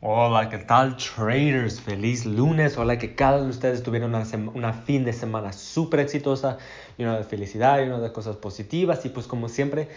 Hola, ¿qué tal traders? Feliz lunes. Hola, que cada uno de ustedes tuvieron una, una fin de semana súper exitosa, llena de felicidad, llena de cosas positivas y pues como siempre,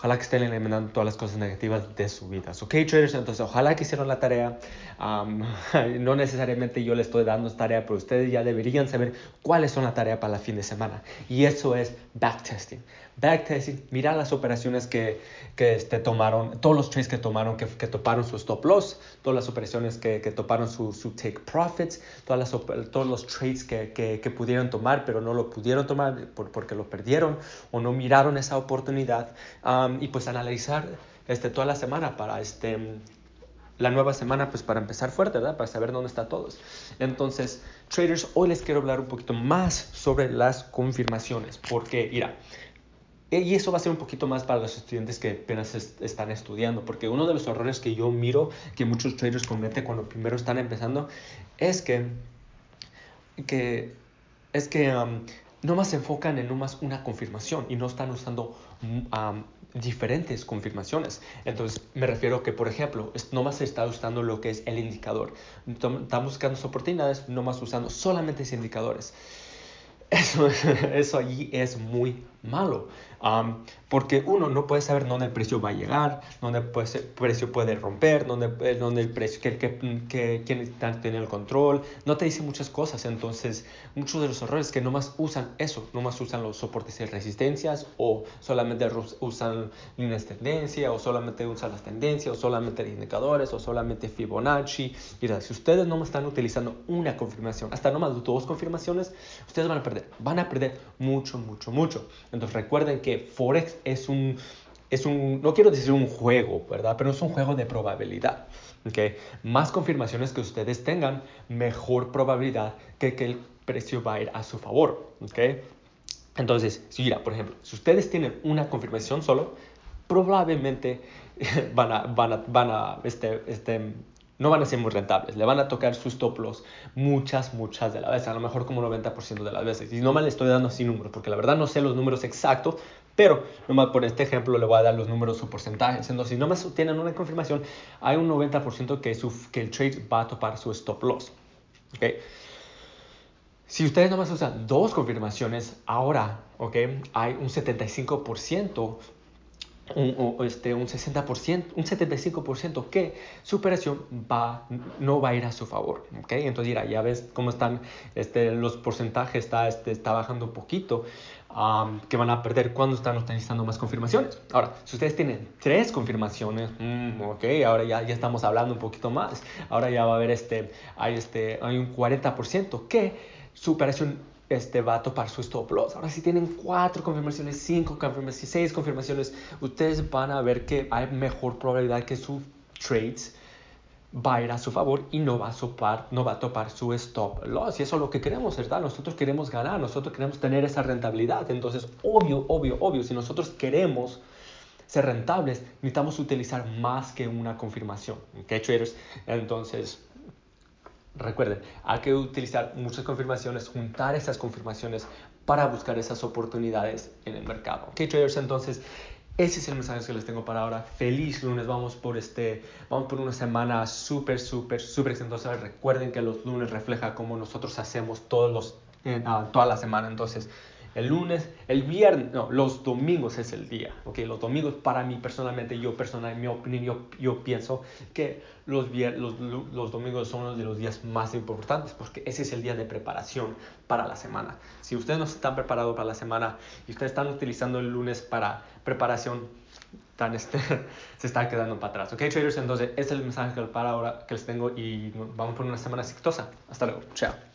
ojalá que estén eliminando todas las cosas negativas de su vida. ¿Ok, traders? Entonces, ojalá que hicieron la tarea. no necesariamente yo les estoy dando tarea, pero ustedes ya deberían saber cuáles son la tarea para la fin de semana. Y eso es backtesting. Backtesting, mirar las operaciones que, que este, tomaron, todos los trades que tomaron, que, que toparon su stop loss, todas las operaciones que, que toparon su, su, take profits, todas las, todos los trades que, que, pudieron tomar, pero no lo pudieron tomar por, porque lo perdieron o no miraron esa oportunidad. Y pues analizar este, toda la semana para este, la nueva semana, pues para empezar fuerte, ¿verdad? Para saber dónde está todos. Entonces, traders, hoy les quiero hablar un poquito más sobre las confirmaciones, porque, mira, y eso va a ser un poquito más para los estudiantes que apenas están estudiando, porque uno de los errores que yo miro que muchos traders cometen cuando primero están empezando es que, que es que um, no más se enfocan en más una confirmación y no están usando um, diferentes confirmaciones. Entonces, me refiero que, por ejemplo, no más se está usando lo que es el indicador. Están buscando oportunidades, no más usando solamente esos indicadores. Eso, eso allí es muy malo. porque uno no puede saber dónde el precio va a llegar, dónde pues, el precio puede romper, dónde, eh, dónde el precio, que, que, que, quién teniendo el control. No te dice muchas cosas. Entonces, muchos de los errores que nomás usan eso, nomás usan los soportes y resistencias, o solamente usan líneas de tendencia, o solamente usan las tendencias, o solamente indicadores, o solamente Fibonacci. Mira, si ustedes no están utilizando una confirmación, hasta nomás dos confirmaciones, ustedes van a perder. Van a perder mucho, mucho, mucho. Entonces recuerden que Forex es un, es un, no quiero decir un juego, ¿verdad? Pero es un juego de probabilidad. ¿okay? Más confirmaciones que ustedes tengan, mejor probabilidad que, que el precio va a ir a su favor. ¿okay? Entonces, si mira, por ejemplo, si ustedes tienen una confirmación solo, probablemente van a, van a, van a este, este, no van a ser muy rentables. Le van a tocar sus stop loss muchas, muchas de las veces, a lo mejor como 90% de las veces. Y no me le estoy dando así números, porque la verdad no sé los números exactos, pero nomás por este ejemplo le voy a dar los números o porcentajes. Entonces, si nomás tienen una confirmación, hay un 90% que, su, que el trade va a topar su stop loss. ¿okay? Si ustedes nomás usan dos confirmaciones, ahora ¿okay? hay un 75% un, este, un 60%, un 75% que su operación va, no va a ir a su favor. ¿okay? Entonces, mira, ya ves cómo están este, los porcentajes, está, este, está bajando un poquito, que van a perder cuando están utilizando más confirmaciones. Ahora, si ustedes tienen tres confirmaciones, mm, ok, ahora ya, ya estamos hablando un poquito más. Ahora ya va a haber este, hay, este, hay un 40% que su operación este, va a topar su stop loss. Ahora, si tienen cuatro confirmaciones, cinco confirmaciones, seis confirmaciones, ustedes van a ver que hay mejor probabilidad que su trades va a su favor y no va a, topar, no va a topar su stop loss. Y eso es lo que queremos, ¿verdad? Nosotros queremos ganar, nosotros queremos tener esa rentabilidad. Entonces, obvio, obvio, obvio, si nosotros queremos ser rentables, necesitamos utilizar más que una confirmación. ¿Ok, traders? Entonces, Recuerden, hay que utilizar muchas confirmaciones, juntar esas confirmaciones para buscar esas oportunidades en el mercado. Ok, traders, entonces ese es el mensaje que les tengo para ahora. Feliz lunes, vamos por este, vamos por una semana súper, súper, súper exitosa. Recuerden que los lunes refleja cómo nosotros hacemos todos los, ah, toda la semana. Entonces, el lunes, el viernes, no, los domingos es el día, ¿ok? Los domingos para mí personalmente, yo personal, en mi opinión, yo, yo pienso que los, los, los, domingos son uno de los días más importantes porque ese es el día de preparación para la semana. Si ustedes no están preparados para la semana y ustedes están utilizando el lunes para preparación, están, este, se están quedando para atrás, ¿ok, traders? Entonces, ese es el mensaje para ahora que les tengo y vamos por una semana exitosa. Hasta luego, chao.